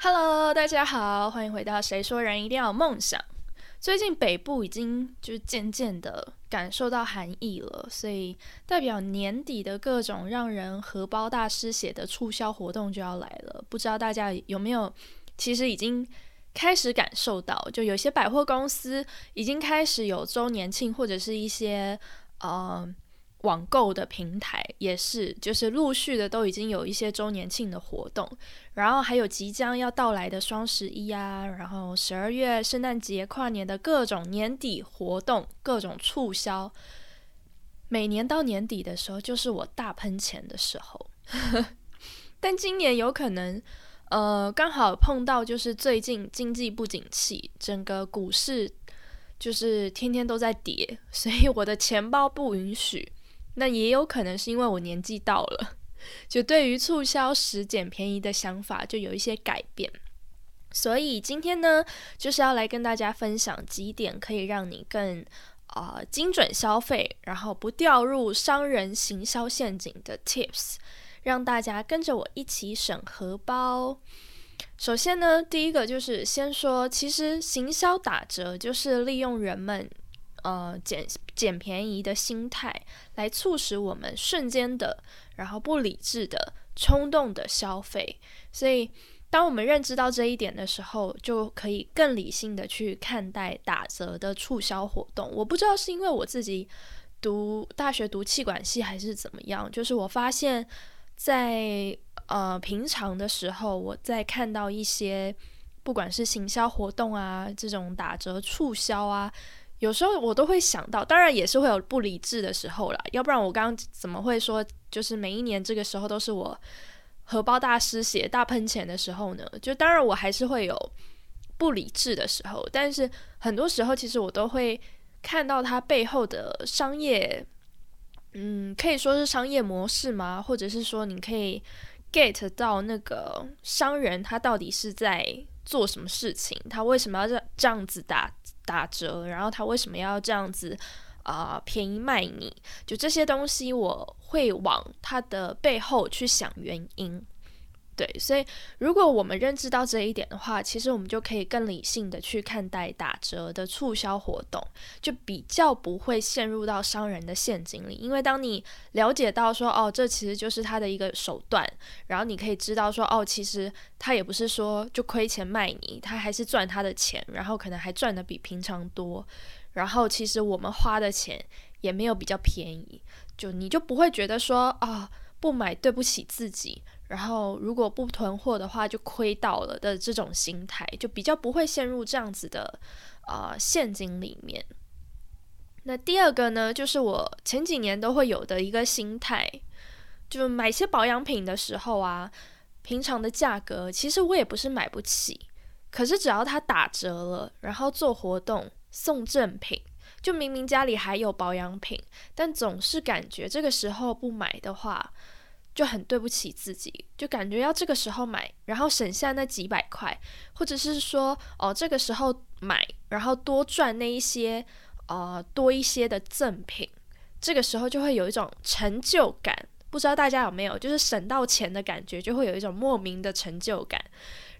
Hello，大家好，欢迎回到《谁说人一定要有梦想》。最近北部已经就渐渐的感受到寒意了，所以代表年底的各种让人荷包大失血的促销活动就要来了。不知道大家有没有，其实已经开始感受到，就有些百货公司已经开始有周年庆，或者是一些呃。网购的平台也是，就是陆续的都已经有一些周年庆的活动，然后还有即将要到来的双十一啊，然后十二月圣诞节、跨年的各种年底活动、各种促销。每年到年底的时候，就是我大喷钱的时候。但今年有可能，呃，刚好碰到就是最近经济不景气，整个股市就是天天都在跌，所以我的钱包不允许。那也有可能是因为我年纪到了，就对于促销时捡便宜的想法就有一些改变。所以今天呢，就是要来跟大家分享几点可以让你更啊精准消费，然后不掉入商人行销陷阱的 tips，让大家跟着我一起省荷包。首先呢，第一个就是先说，其实行销打折就是利用人们。呃，捡捡便宜的心态来促使我们瞬间的，然后不理智的、冲动的消费。所以，当我们认知到这一点的时候，就可以更理性的去看待打折的促销活动。我不知道是因为我自己读大学读气管系还是怎么样，就是我发现，在呃平常的时候，我在看到一些不管是行销活动啊，这种打折促销啊。有时候我都会想到，当然也是会有不理智的时候啦，要不然我刚刚怎么会说，就是每一年这个时候都是我荷包大失血、大喷钱的时候呢？就当然我还是会有不理智的时候，但是很多时候其实我都会看到它背后的商业，嗯，可以说是商业模式吗？或者是说你可以 get 到那个商人他到底是在做什么事情？他为什么要这这样子打？打折，然后他为什么要这样子啊？便宜卖你就这些东西，我会往他的背后去想原因。对，所以如果我们认知到这一点的话，其实我们就可以更理性的去看待打折的促销活动，就比较不会陷入到商人的陷阱里。因为当你了解到说，哦，这其实就是他的一个手段，然后你可以知道说，哦，其实他也不是说就亏钱卖你，他还是赚他的钱，然后可能还赚的比平常多。然后其实我们花的钱也没有比较便宜，就你就不会觉得说，啊，不买对不起自己。然后，如果不囤货的话，就亏到了的这种心态，就比较不会陷入这样子的啊陷阱里面。那第二个呢，就是我前几年都会有的一个心态，就买些保养品的时候啊，平常的价格其实我也不是买不起，可是只要它打折了，然后做活动送赠品，就明明家里还有保养品，但总是感觉这个时候不买的话。就很对不起自己，就感觉要这个时候买，然后省下那几百块，或者是说哦这个时候买，然后多赚那一些呃多一些的赠品，这个时候就会有一种成就感。不知道大家有没有，就是省到钱的感觉，就会有一种莫名的成就感。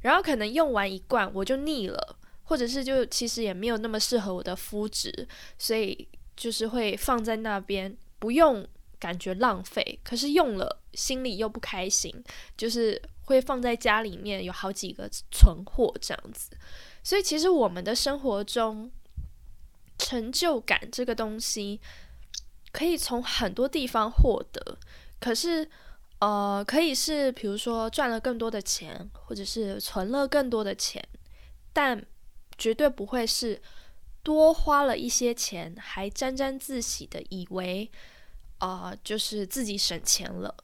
然后可能用完一罐我就腻了，或者是就其实也没有那么适合我的肤质，所以就是会放在那边不用。感觉浪费，可是用了心里又不开心，就是会放在家里面有好几个存货这样子。所以其实我们的生活中，成就感这个东西可以从很多地方获得。可是，呃，可以是比如说赚了更多的钱，或者是存了更多的钱，但绝对不会是多花了一些钱还沾沾自喜的以为。啊，就是自己省钱了。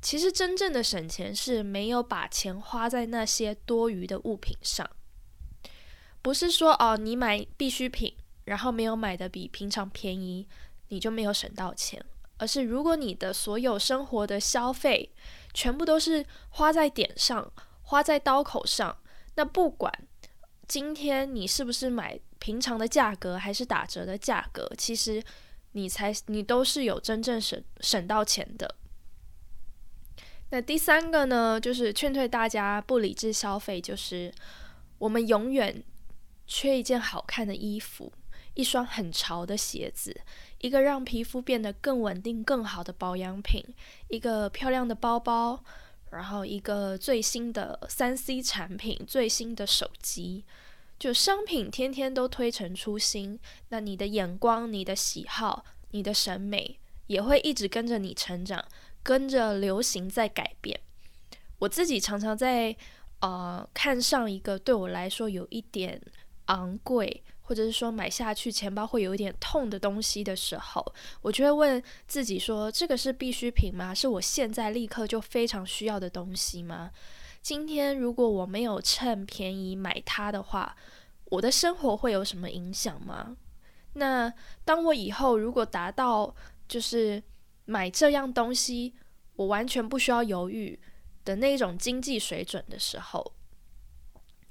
其实真正的省钱是没有把钱花在那些多余的物品上，不是说哦，你买必需品，然后没有买的比平常便宜，你就没有省到钱。而是如果你的所有生活的消费全部都是花在点上，花在刀口上，那不管今天你是不是买平常的价格，还是打折的价格，其实。你才，你都是有真正省省到钱的。那第三个呢，就是劝退大家不理智消费，就是我们永远缺一件好看的衣服，一双很潮的鞋子，一个让皮肤变得更稳定、更好的保养品，一个漂亮的包包，然后一个最新的三 C 产品、最新的手机。就商品天天都推陈出新，那你的眼光、你的喜好、你的审美也会一直跟着你成长，跟着流行在改变。我自己常常在呃看上一个对我来说有一点昂贵，或者是说买下去钱包会有一点痛的东西的时候，我就会问自己说：这个是必需品吗？是我现在立刻就非常需要的东西吗？今天如果我没有趁便宜买它的话，我的生活会有什么影响吗？那当我以后如果达到就是买这样东西，我完全不需要犹豫的那种经济水准的时候，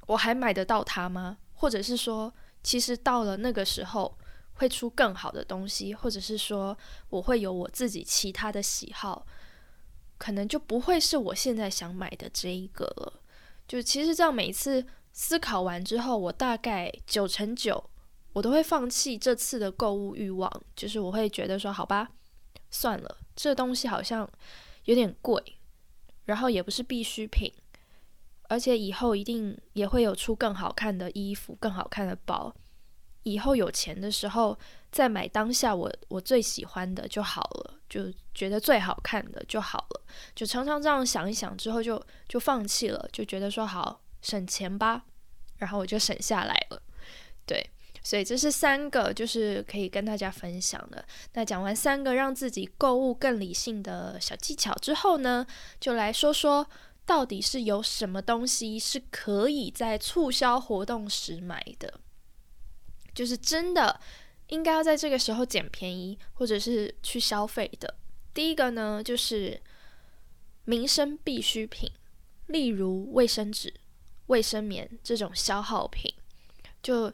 我还买得到它吗？或者是说，其实到了那个时候会出更好的东西，或者是说我会有我自己其他的喜好？可能就不会是我现在想买的这一个了。就其实这样，每次思考完之后，我大概九成九，我都会放弃这次的购物欲望。就是我会觉得说，好吧，算了，这东西好像有点贵，然后也不是必需品，而且以后一定也会有出更好看的衣服、更好看的包。以后有钱的时候再买当下我我最喜欢的就好了，就觉得最好看的就好了，就常常这样想一想之后就就放弃了，就觉得说好省钱吧，然后我就省下来了。对，所以这是三个就是可以跟大家分享的。那讲完三个让自己购物更理性的小技巧之后呢，就来说说到底是有什么东西是可以在促销活动时买的。就是真的应该要在这个时候捡便宜，或者是去消费的。第一个呢，就是民生必需品，例如卫生纸、卫生棉这种消耗品。就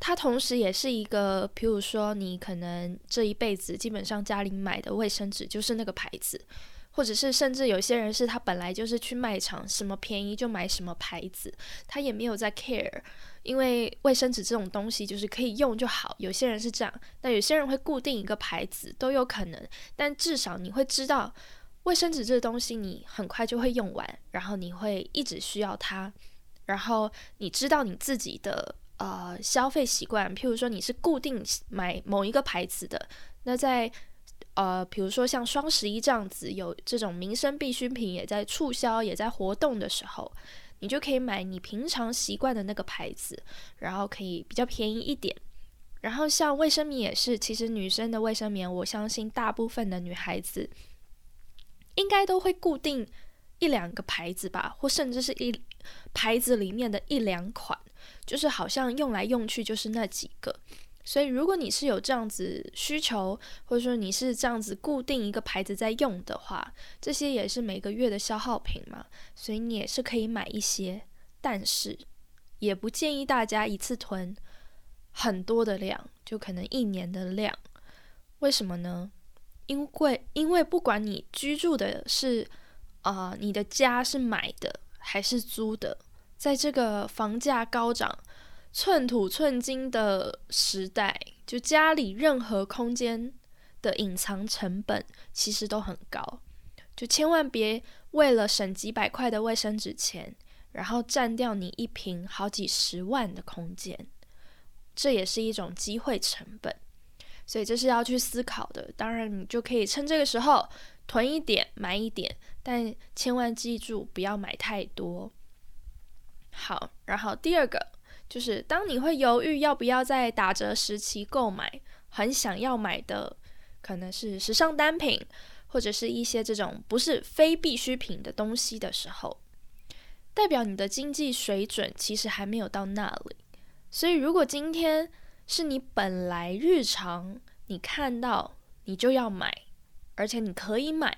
它同时也是一个，譬如说你可能这一辈子基本上家里买的卫生纸就是那个牌子。或者是甚至有些人是他本来就是去卖场，什么便宜就买什么牌子，他也没有在 care，因为卫生纸这种东西就是可以用就好。有些人是这样，那有些人会固定一个牌子都有可能，但至少你会知道卫生纸这个东西你很快就会用完，然后你会一直需要它，然后你知道你自己的呃消费习惯，譬如说你是固定买某一个牌子的，那在。呃，比如说像双十一这样子，有这种民生必需品也在促销、也在活动的时候，你就可以买你平常习惯的那个牌子，然后可以比较便宜一点。然后像卫生棉也是，其实女生的卫生棉，我相信大部分的女孩子应该都会固定一两个牌子吧，或甚至是一牌子里面的一两款，就是好像用来用去就是那几个。所以，如果你是有这样子需求，或者说你是这样子固定一个牌子在用的话，这些也是每个月的消耗品嘛，所以你也是可以买一些，但是也不建议大家一次囤很多的量，就可能一年的量。为什么呢？因为因为不管你居住的是啊，你的家是买的还是租的，在这个房价高涨。寸土寸金的时代，就家里任何空间的隐藏成本其实都很高，就千万别为了省几百块的卫生纸钱，然后占掉你一瓶好几十万的空间，这也是一种机会成本，所以这是要去思考的。当然，你就可以趁这个时候囤一点、买一点，但千万记住不要买太多。好，然后第二个。就是当你会犹豫要不要在打折时期购买很想要买的，可能是时尚单品，或者是一些这种不是非必需品的东西的时候，代表你的经济水准其实还没有到那里。所以，如果今天是你本来日常你看到你就要买，而且你可以买，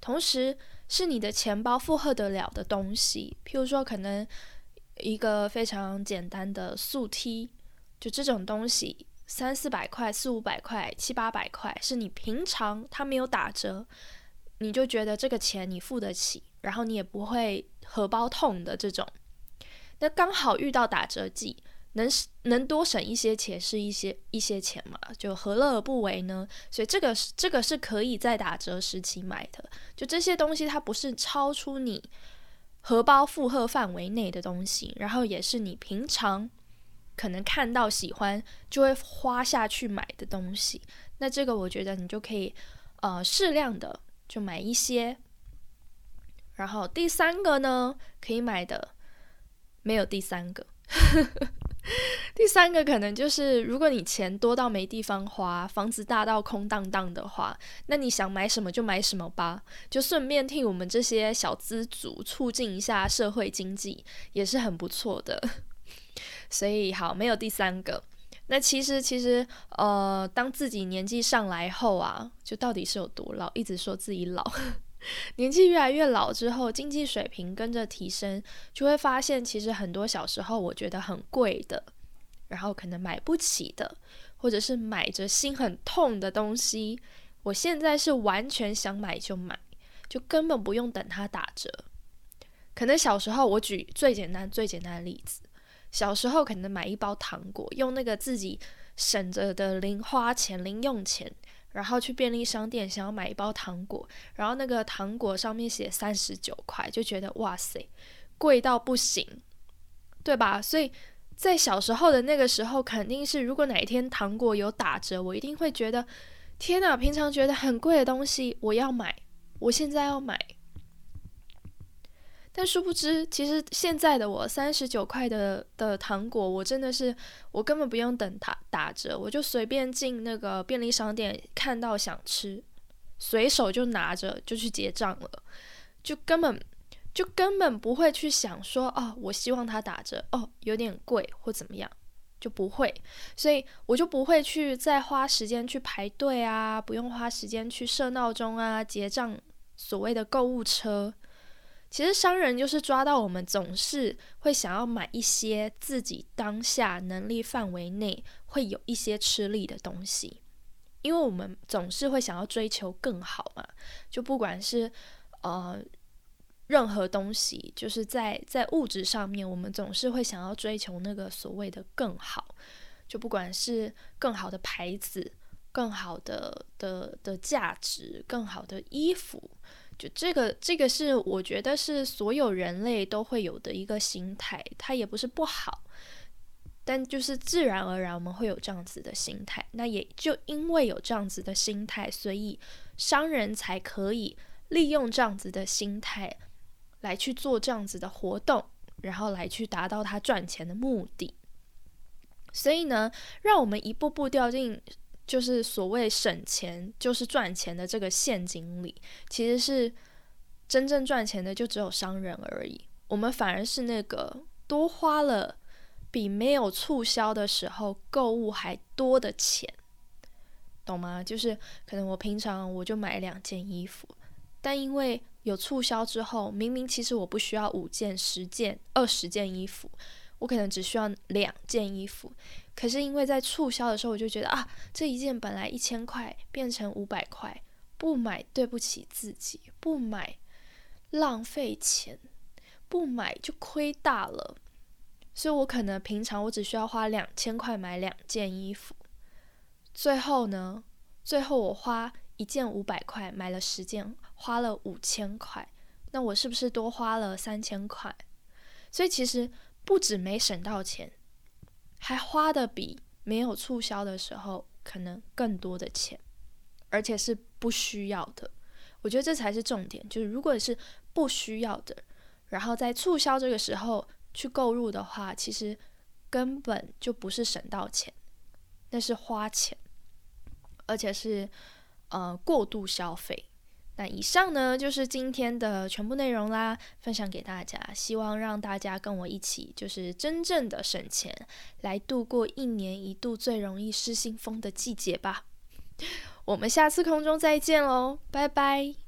同时是你的钱包负荷得了的东西，譬如说可能。一个非常简单的速梯，就这种东西，三四百块、四五百块、七八百块，是你平常它没有打折，你就觉得这个钱你付得起，然后你也不会荷包痛的这种。那刚好遇到打折季，能能多省一些钱是一些一些钱嘛，就何乐而不为呢？所以这个是这个是可以在打折时期买的。就这些东西，它不是超出你荷包负荷范围内的东西，然后也是你平常可能看到喜欢就会花下去买的东西。那这个我觉得你就可以呃适量的就买一些。然后第三个呢，可以买的。没有第三个，第三个可能就是，如果你钱多到没地方花，房子大到空荡荡的话，那你想买什么就买什么吧，就顺便替我们这些小资族促进一下社会经济，也是很不错的。所以好，没有第三个。那其实其实呃，当自己年纪上来后啊，就到底是有多老，一直说自己老。年纪越来越老之后，经济水平跟着提升，就会发现其实很多小时候我觉得很贵的，然后可能买不起的，或者是买着心很痛的东西，我现在是完全想买就买，就根本不用等它打折。可能小时候我举最简单最简单的例子，小时候可能买一包糖果，用那个自己省着的零花钱、零用钱。然后去便利商店想要买一包糖果，然后那个糖果上面写三十九块，就觉得哇塞，贵到不行，对吧？所以在小时候的那个时候，肯定是如果哪一天糖果有打折，我一定会觉得天哪！平常觉得很贵的东西，我要买，我现在要买。但殊不知，其实现在的我三十九块的的糖果，我真的是我根本不用等它打折，我就随便进那个便利商店，看到想吃，随手就拿着就去结账了，就根本就根本不会去想说哦，我希望它打折哦，有点贵或怎么样，就不会，所以我就不会去再花时间去排队啊，不用花时间去设闹钟啊，结账所谓的购物车。其实商人就是抓到我们总是会想要买一些自己当下能力范围内会有一些吃力的东西，因为我们总是会想要追求更好嘛。就不管是呃任何东西，就是在在物质上面，我们总是会想要追求那个所谓的更好。就不管是更好的牌子、更好的的的价值、更好的衣服。就这个，这个是我觉得是所有人类都会有的一个心态，它也不是不好，但就是自然而然我们会有这样子的心态。那也就因为有这样子的心态，所以商人才可以利用这样子的心态来去做这样子的活动，然后来去达到他赚钱的目的。所以呢，让我们一步步掉进。就是所谓省钱就是赚钱的这个陷阱里，其实是真正赚钱的就只有商人而已。我们反而是那个多花了比没有促销的时候购物还多的钱，懂吗？就是可能我平常我就买两件衣服，但因为有促销之后，明明其实我不需要五件、十件、二十件衣服，我可能只需要两件衣服。可是因为在促销的时候，我就觉得啊，这一件本来一千块变成五百块，不买对不起自己，不买浪费钱，不买就亏大了。所以我可能平常我只需要花两千块买两件衣服，最后呢，最后我花一件五百块买了十件，花了五千块，那我是不是多花了三千块？所以其实不止没省到钱。还花的比没有促销的时候可能更多的钱，而且是不需要的。我觉得这才是重点，就是如果是不需要的，然后在促销这个时候去购入的话，其实根本就不是省到钱，那是花钱，而且是呃过度消费。那以上呢就是今天的全部内容啦，分享给大家，希望让大家跟我一起，就是真正的省钱，来度过一年一度最容易失心疯的季节吧。我们下次空中再见喽，拜拜。